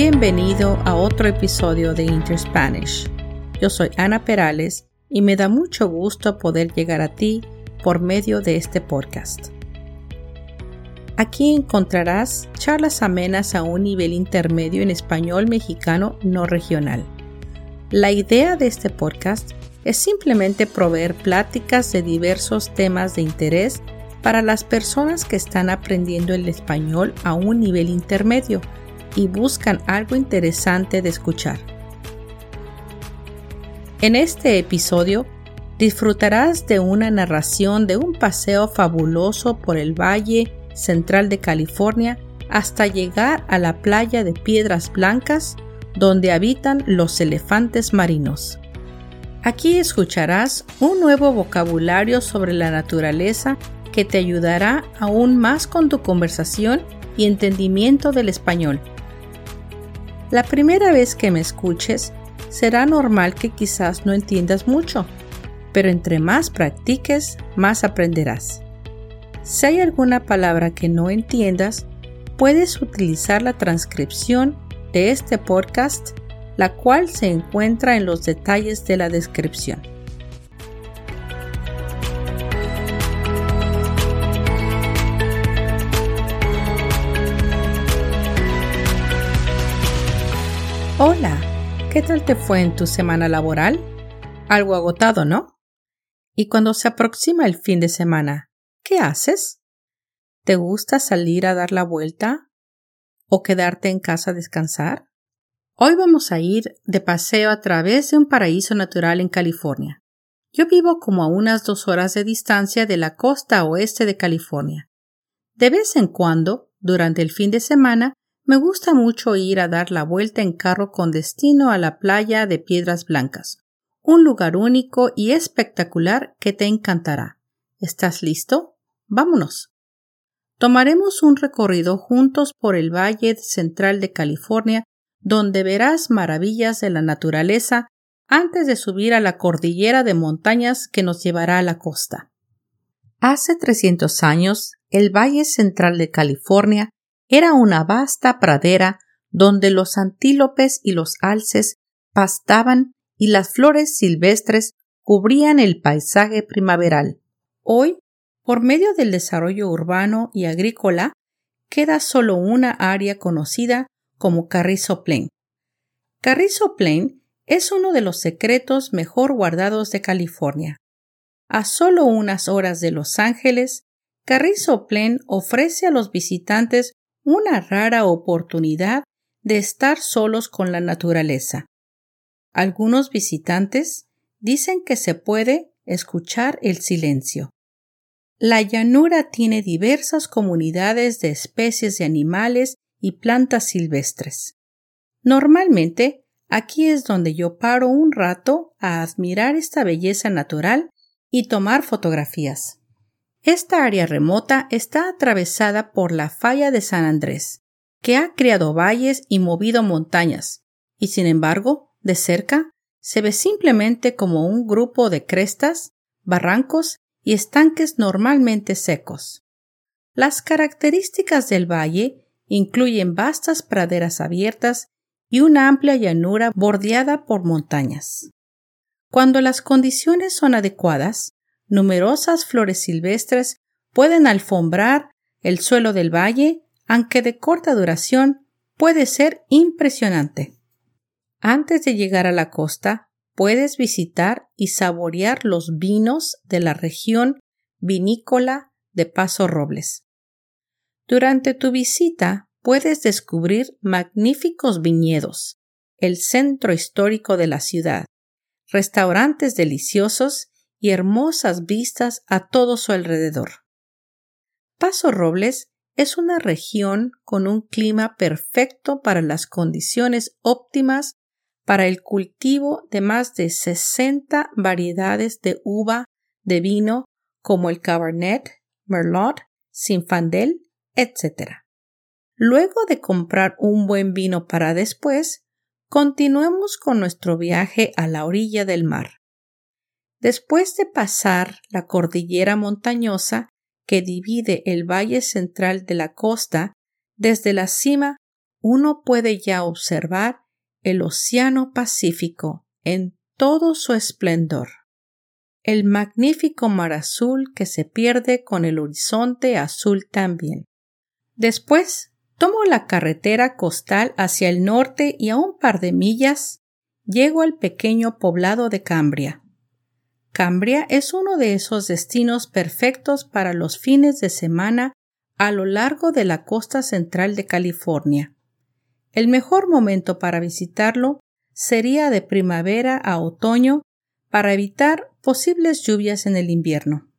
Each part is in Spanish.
Bienvenido a otro episodio de Interspanish. Yo soy Ana Perales y me da mucho gusto poder llegar a ti por medio de este podcast. Aquí encontrarás charlas amenas a un nivel intermedio en español mexicano no regional. La idea de este podcast es simplemente proveer pláticas de diversos temas de interés para las personas que están aprendiendo el español a un nivel intermedio y buscan algo interesante de escuchar. En este episodio disfrutarás de una narración de un paseo fabuloso por el Valle Central de California hasta llegar a la playa de Piedras Blancas donde habitan los elefantes marinos. Aquí escucharás un nuevo vocabulario sobre la naturaleza que te ayudará aún más con tu conversación y entendimiento del español. La primera vez que me escuches, será normal que quizás no entiendas mucho, pero entre más practiques, más aprenderás. Si hay alguna palabra que no entiendas, puedes utilizar la transcripción de este podcast, la cual se encuentra en los detalles de la descripción. Hola, ¿qué tal te fue en tu semana laboral? Algo agotado, ¿no? Y cuando se aproxima el fin de semana, ¿qué haces? ¿Te gusta salir a dar la vuelta? ¿O quedarte en casa a descansar? Hoy vamos a ir de paseo a través de un paraíso natural en California. Yo vivo como a unas dos horas de distancia de la costa oeste de California. De vez en cuando, durante el fin de semana, me gusta mucho ir a dar la vuelta en carro con destino a la playa de Piedras Blancas, un lugar único y espectacular que te encantará. ¿Estás listo? Vámonos. Tomaremos un recorrido juntos por el Valle Central de California, donde verás maravillas de la naturaleza antes de subir a la cordillera de montañas que nos llevará a la costa. Hace 300 años, el Valle Central de California era una vasta pradera donde los antílopes y los alces pastaban y las flores silvestres cubrían el paisaje primaveral. Hoy, por medio del desarrollo urbano y agrícola, queda solo una área conocida como Carrizo Plain. Carrizo Plain es uno de los secretos mejor guardados de California. A solo unas horas de Los Ángeles, Carrizo Plain ofrece a los visitantes una rara oportunidad de estar solos con la naturaleza. Algunos visitantes dicen que se puede escuchar el silencio. La llanura tiene diversas comunidades de especies de animales y plantas silvestres. Normalmente, aquí es donde yo paro un rato a admirar esta belleza natural y tomar fotografías. Esta área remota está atravesada por la falla de San Andrés, que ha creado valles y movido montañas, y sin embargo, de cerca, se ve simplemente como un grupo de crestas, barrancos y estanques normalmente secos. Las características del valle incluyen vastas praderas abiertas y una amplia llanura bordeada por montañas. Cuando las condiciones son adecuadas, numerosas flores silvestres pueden alfombrar el suelo del valle, aunque de corta duración, puede ser impresionante. Antes de llegar a la costa, puedes visitar y saborear los vinos de la región vinícola de Paso Robles. Durante tu visita puedes descubrir magníficos viñedos, el centro histórico de la ciudad, restaurantes deliciosos y hermosas vistas a todo su alrededor. Paso Robles es una región con un clima perfecto para las condiciones óptimas para el cultivo de más de 60 variedades de uva de vino como el Cabernet, Merlot, Sinfandel, etc. Luego de comprar un buen vino para después, continuemos con nuestro viaje a la orilla del mar. Después de pasar la cordillera montañosa que divide el valle central de la costa, desde la cima uno puede ya observar el Océano Pacífico en todo su esplendor. El magnífico mar azul que se pierde con el horizonte azul también. Después tomo la carretera costal hacia el norte y a un par de millas llego al pequeño poblado de Cambria. Cambria es uno de esos destinos perfectos para los fines de semana a lo largo de la costa central de California. El mejor momento para visitarlo sería de primavera a otoño para evitar posibles lluvias en el invierno.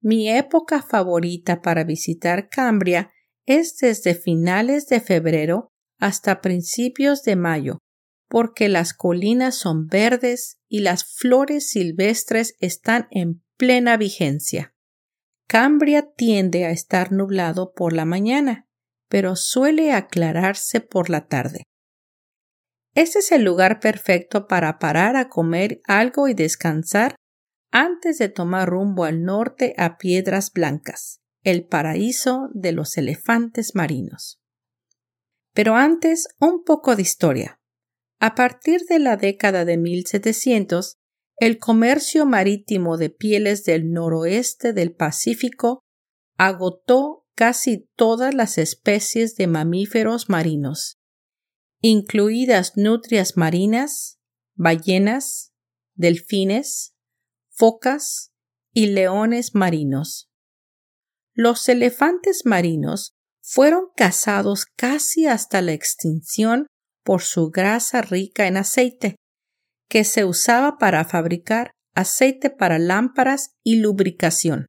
Mi época favorita para visitar Cambria es desde finales de febrero hasta principios de mayo, porque las colinas son verdes y las flores silvestres están en plena vigencia. Cambria tiende a estar nublado por la mañana, pero suele aclararse por la tarde. Este es el lugar perfecto para parar a comer algo y descansar antes de tomar rumbo al norte a Piedras Blancas, el paraíso de los elefantes marinos. Pero antes, un poco de historia. A partir de la década de 1700, el comercio marítimo de pieles del noroeste del Pacífico agotó casi todas las especies de mamíferos marinos, incluidas nutrias marinas, ballenas, delfines, focas y leones marinos. Los elefantes marinos fueron cazados casi hasta la extinción por su grasa rica en aceite, que se usaba para fabricar aceite para lámparas y lubricación.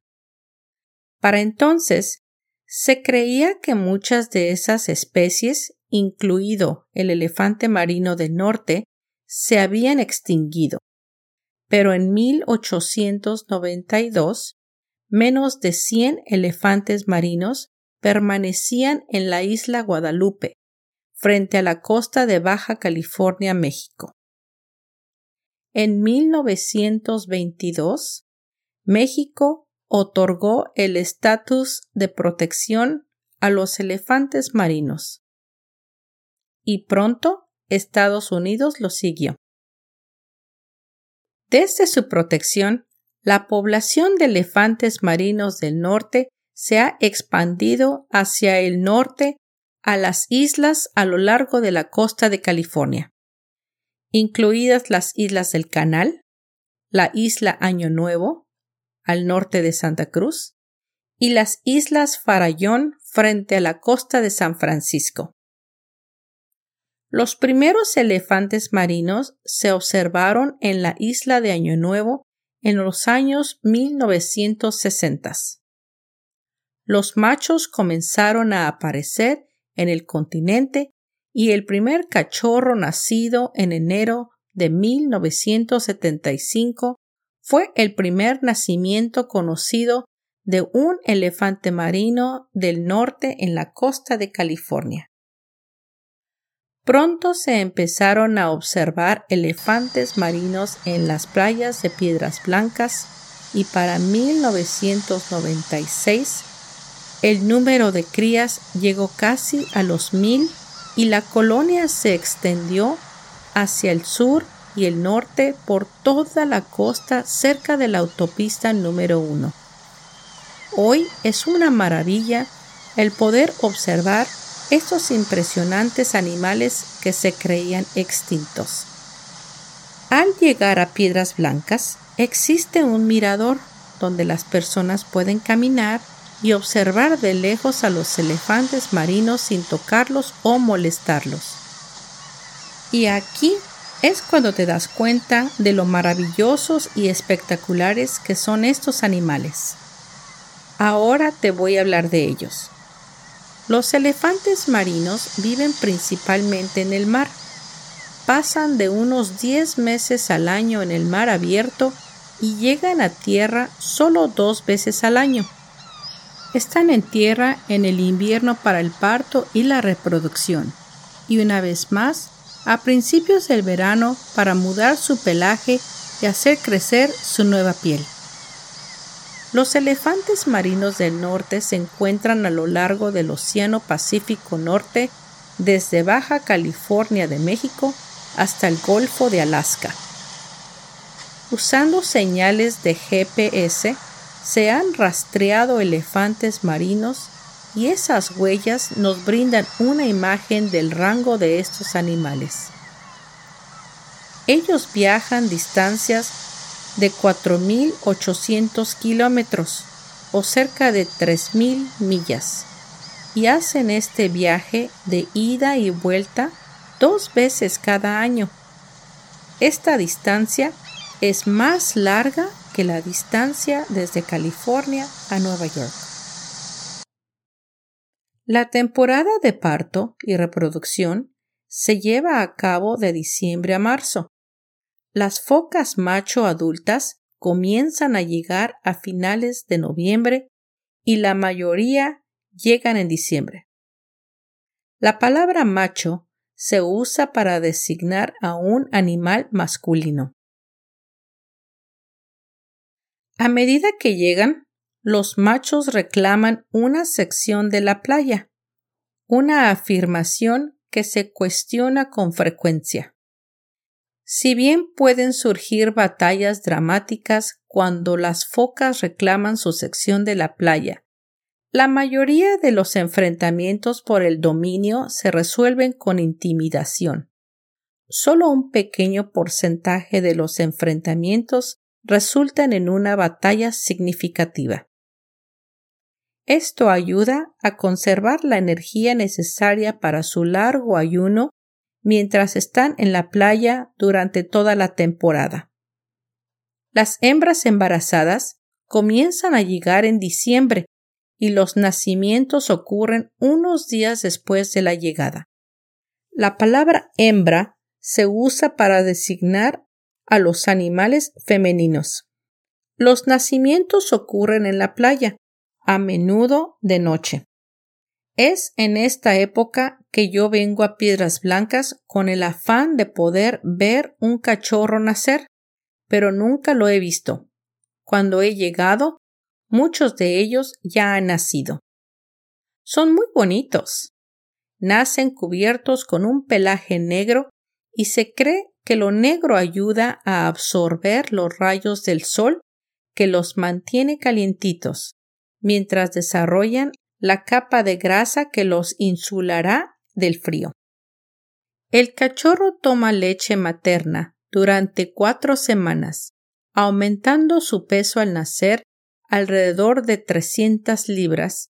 Para entonces, se creía que muchas de esas especies, incluido el elefante marino del norte, se habían extinguido. Pero en 1892, menos de 100 elefantes marinos permanecían en la isla Guadalupe, frente a la costa de Baja California, México. En 1922, México otorgó el estatus de protección a los elefantes marinos. Y pronto Estados Unidos lo siguió. Desde su protección, la población de elefantes marinos del norte se ha expandido hacia el norte a las islas a lo largo de la costa de California, incluidas las islas del Canal, la isla Año Nuevo, al norte de Santa Cruz, y las islas Farallón frente a la costa de San Francisco. Los primeros elefantes marinos se observaron en la isla de Año Nuevo en los años 1960. Los machos comenzaron a aparecer en el continente y el primer cachorro nacido en enero de 1975 fue el primer nacimiento conocido de un elefante marino del norte en la costa de California. Pronto se empezaron a observar elefantes marinos en las playas de Piedras Blancas y para 1996 el número de crías llegó casi a los mil y la colonia se extendió hacia el sur y el norte por toda la costa cerca de la autopista número uno. Hoy es una maravilla el poder observar estos impresionantes animales que se creían extintos. Al llegar a Piedras Blancas existe un mirador donde las personas pueden caminar y observar de lejos a los elefantes marinos sin tocarlos o molestarlos. Y aquí es cuando te das cuenta de lo maravillosos y espectaculares que son estos animales. Ahora te voy a hablar de ellos. Los elefantes marinos viven principalmente en el mar. Pasan de unos 10 meses al año en el mar abierto y llegan a tierra solo dos veces al año. Están en tierra en el invierno para el parto y la reproducción, y una vez más a principios del verano para mudar su pelaje y hacer crecer su nueva piel. Los elefantes marinos del norte se encuentran a lo largo del Océano Pacífico Norte desde Baja California de México hasta el Golfo de Alaska. Usando señales de GPS, se han rastreado elefantes marinos y esas huellas nos brindan una imagen del rango de estos animales. Ellos viajan distancias de 4.800 kilómetros o cerca de 3.000 millas y hacen este viaje de ida y vuelta dos veces cada año. Esta distancia es más larga que la distancia desde California a Nueva York. La temporada de parto y reproducción se lleva a cabo de diciembre a marzo. Las focas macho adultas comienzan a llegar a finales de noviembre y la mayoría llegan en diciembre. La palabra macho se usa para designar a un animal masculino. A medida que llegan, los machos reclaman una sección de la playa, una afirmación que se cuestiona con frecuencia. Si bien pueden surgir batallas dramáticas cuando las focas reclaman su sección de la playa, la mayoría de los enfrentamientos por el dominio se resuelven con intimidación. Solo un pequeño porcentaje de los enfrentamientos resultan en una batalla significativa. Esto ayuda a conservar la energía necesaria para su largo ayuno mientras están en la playa durante toda la temporada. Las hembras embarazadas comienzan a llegar en diciembre y los nacimientos ocurren unos días después de la llegada. La palabra hembra se usa para designar a los animales femeninos. Los nacimientos ocurren en la playa, a menudo de noche. Es en esta época que yo vengo a Piedras Blancas con el afán de poder ver un cachorro nacer, pero nunca lo he visto. Cuando he llegado, muchos de ellos ya han nacido. Son muy bonitos. Nacen cubiertos con un pelaje negro y se cree que lo negro ayuda a absorber los rayos del sol que los mantiene calientitos mientras desarrollan la capa de grasa que los insulará del frío. El cachorro toma leche materna durante cuatro semanas, aumentando su peso al nacer alrededor de 300 libras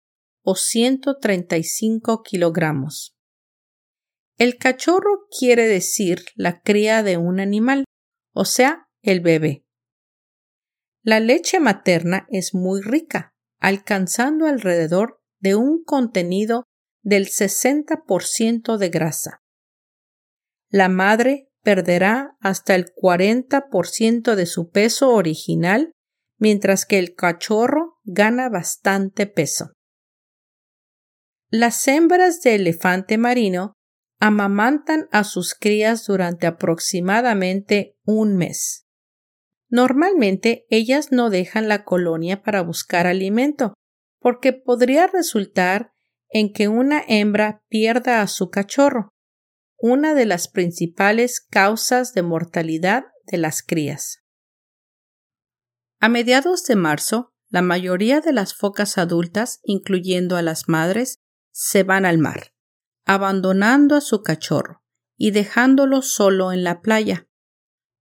o 135 kilogramos. El cachorro quiere decir la cría de un animal, o sea, el bebé. La leche materna es muy rica, alcanzando alrededor de un contenido del 60% de grasa. La madre perderá hasta el 40% de su peso original, mientras que el cachorro gana bastante peso. Las hembras de elefante marino amamantan a sus crías durante aproximadamente un mes. Normalmente ellas no dejan la colonia para buscar alimento, porque podría resultar en que una hembra pierda a su cachorro, una de las principales causas de mortalidad de las crías. A mediados de marzo, la mayoría de las focas adultas, incluyendo a las madres, se van al mar, abandonando a su cachorro y dejándolo solo en la playa.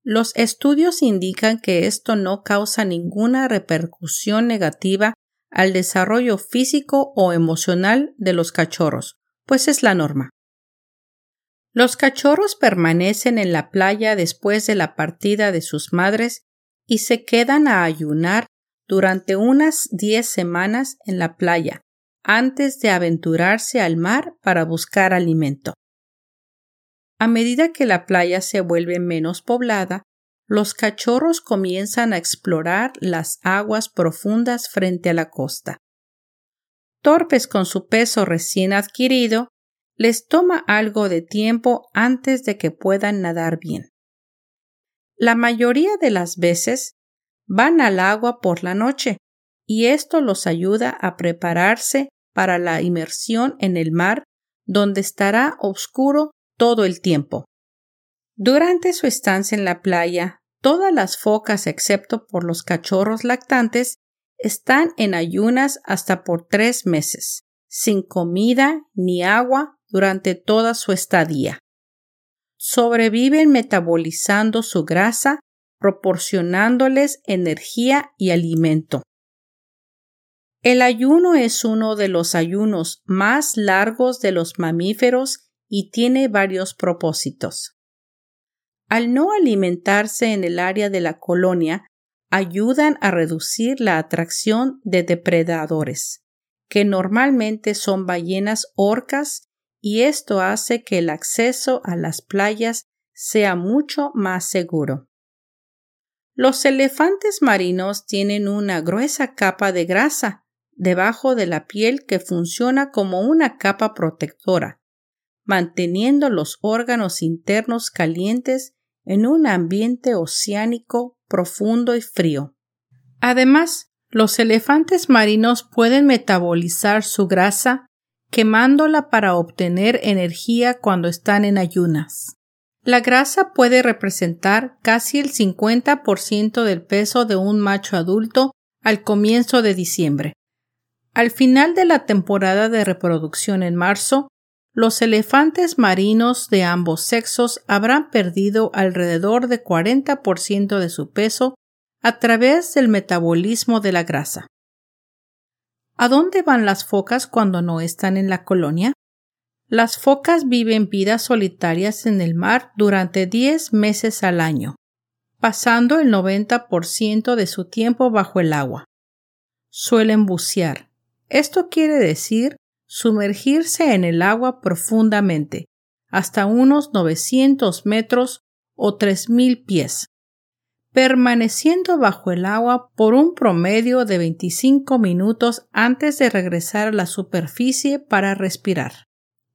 Los estudios indican que esto no causa ninguna repercusión negativa al desarrollo físico o emocional de los cachorros, pues es la norma. Los cachorros permanecen en la playa después de la partida de sus madres y se quedan a ayunar durante unas diez semanas en la playa antes de aventurarse al mar para buscar alimento. A medida que la playa se vuelve menos poblada, los cachorros comienzan a explorar las aguas profundas frente a la costa. Torpes con su peso recién adquirido, les toma algo de tiempo antes de que puedan nadar bien. La mayoría de las veces van al agua por la noche y esto los ayuda a prepararse para la inmersión en el mar donde estará oscuro todo el tiempo. Durante su estancia en la playa, todas las focas excepto por los cachorros lactantes están en ayunas hasta por tres meses, sin comida ni agua durante toda su estadía. Sobreviven metabolizando su grasa, proporcionándoles energía y alimento. El ayuno es uno de los ayunos más largos de los mamíferos y tiene varios propósitos. Al no alimentarse en el área de la colonia, ayudan a reducir la atracción de depredadores, que normalmente son ballenas orcas, y esto hace que el acceso a las playas sea mucho más seguro. Los elefantes marinos tienen una gruesa capa de grasa debajo de la piel que funciona como una capa protectora, manteniendo los órganos internos calientes en un ambiente oceánico profundo y frío. Además, los elefantes marinos pueden metabolizar su grasa quemándola para obtener energía cuando están en ayunas. La grasa puede representar casi el 50% del peso de un macho adulto al comienzo de diciembre. Al final de la temporada de reproducción en marzo, los elefantes marinos de ambos sexos habrán perdido alrededor de 40% de su peso a través del metabolismo de la grasa. ¿A dónde van las focas cuando no están en la colonia? Las focas viven vidas solitarias en el mar durante 10 meses al año, pasando el 90% de su tiempo bajo el agua. Suelen bucear. Esto quiere decir sumergirse en el agua profundamente, hasta unos 900 metros o 3.000 pies, permaneciendo bajo el agua por un promedio de 25 minutos antes de regresar a la superficie para respirar.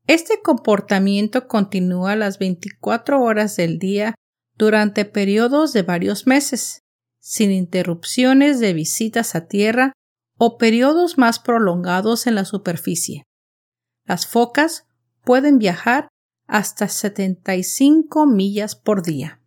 Este comportamiento continúa las 24 horas del día durante periodos de varios meses, sin interrupciones de visitas a tierra o periodos más prolongados en la superficie. Las focas pueden viajar hasta 75 millas por día.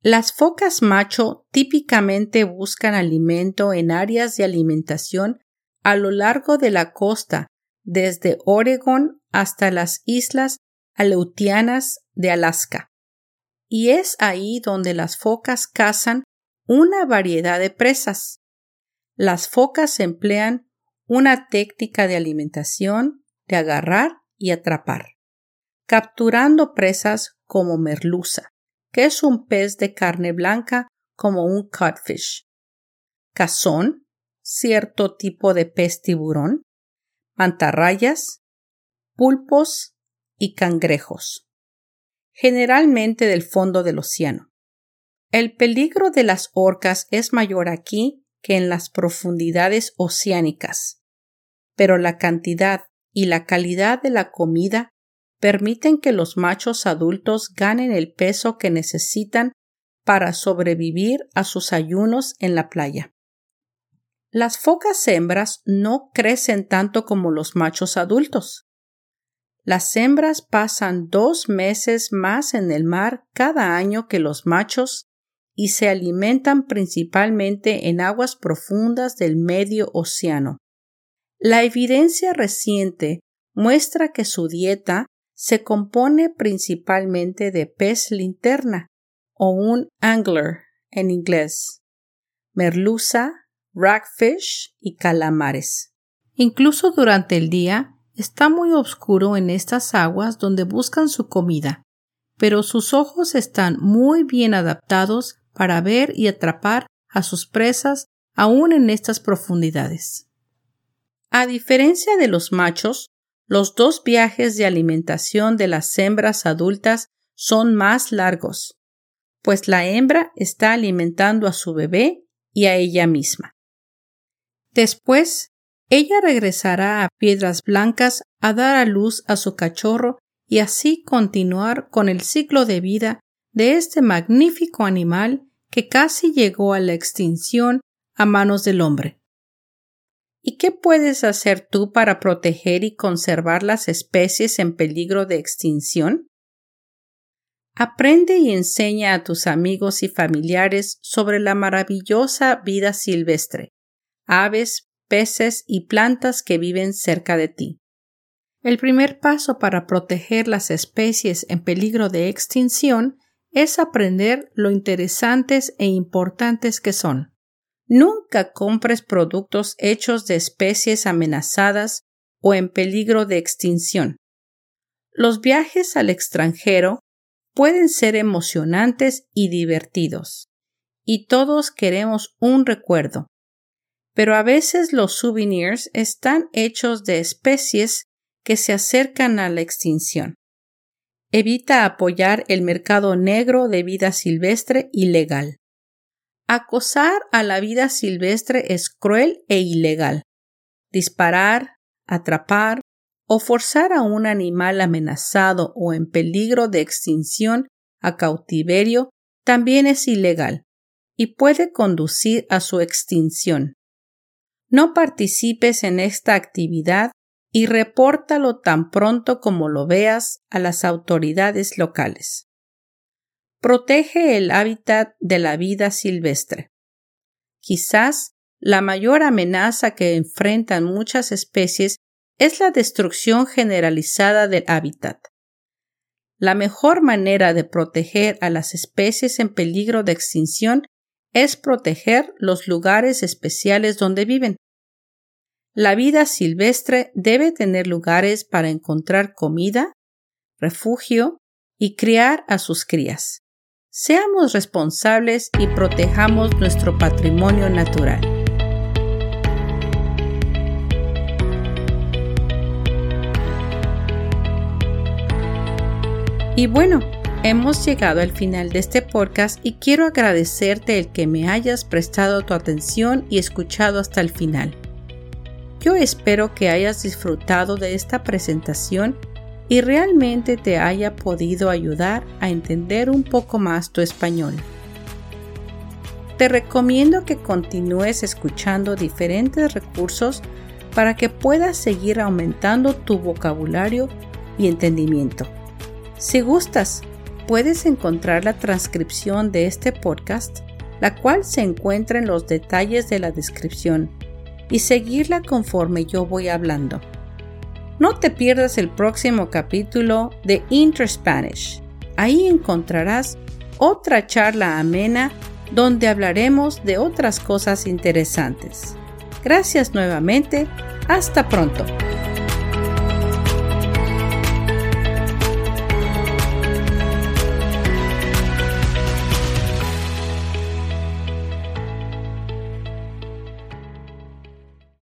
Las focas macho típicamente buscan alimento en áreas de alimentación a lo largo de la costa, desde Oregon hasta las islas Aleutianas de Alaska. Y es ahí donde las focas cazan una variedad de presas. Las focas emplean una técnica de alimentación de agarrar y atrapar, capturando presas como merluza, que es un pez de carne blanca como un codfish, cazón, cierto tipo de pez tiburón, mantarrayas, pulpos y cangrejos, generalmente del fondo del océano. El peligro de las orcas es mayor aquí que en las profundidades oceánicas, pero la cantidad y la calidad de la comida permiten que los machos adultos ganen el peso que necesitan para sobrevivir a sus ayunos en la playa. Las focas hembras no crecen tanto como los machos adultos. Las hembras pasan dos meses más en el mar cada año que los machos y se alimentan principalmente en aguas profundas del medio océano. La evidencia reciente muestra que su dieta se compone principalmente de pez linterna o un angler en inglés, merluza, rockfish y calamares. Incluso durante el día está muy oscuro en estas aguas donde buscan su comida, pero sus ojos están muy bien adaptados para ver y atrapar a sus presas aún en estas profundidades. A diferencia de los machos, los dos viajes de alimentación de las hembras adultas son más largos, pues la hembra está alimentando a su bebé y a ella misma. Después, ella regresará a Piedras Blancas a dar a luz a su cachorro y así continuar con el ciclo de vida de este magnífico animal que casi llegó a la extinción a manos del hombre. ¿Y qué puedes hacer tú para proteger y conservar las especies en peligro de extinción? Aprende y enseña a tus amigos y familiares sobre la maravillosa vida silvestre, aves, peces y plantas que viven cerca de ti. El primer paso para proteger las especies en peligro de extinción es aprender lo interesantes e importantes que son. Nunca compres productos hechos de especies amenazadas o en peligro de extinción. Los viajes al extranjero pueden ser emocionantes y divertidos, y todos queremos un recuerdo. Pero a veces los souvenirs están hechos de especies que se acercan a la extinción. Evita apoyar el mercado negro de vida silvestre ilegal. Acosar a la vida silvestre es cruel e ilegal. Disparar, atrapar o forzar a un animal amenazado o en peligro de extinción a cautiverio también es ilegal y puede conducir a su extinción. No participes en esta actividad y repórtalo tan pronto como lo veas a las autoridades locales protege el hábitat de la vida silvestre. Quizás la mayor amenaza que enfrentan muchas especies es la destrucción generalizada del hábitat. La mejor manera de proteger a las especies en peligro de extinción es proteger los lugares especiales donde viven. La vida silvestre debe tener lugares para encontrar comida, refugio y criar a sus crías. Seamos responsables y protejamos nuestro patrimonio natural. Y bueno, hemos llegado al final de este podcast y quiero agradecerte el que me hayas prestado tu atención y escuchado hasta el final. Yo espero que hayas disfrutado de esta presentación y realmente te haya podido ayudar a entender un poco más tu español. Te recomiendo que continúes escuchando diferentes recursos para que puedas seguir aumentando tu vocabulario y entendimiento. Si gustas, puedes encontrar la transcripción de este podcast, la cual se encuentra en los detalles de la descripción, y seguirla conforme yo voy hablando. No te pierdas el próximo capítulo de Inter-Spanish. Ahí encontrarás otra charla amena donde hablaremos de otras cosas interesantes. Gracias nuevamente. Hasta pronto.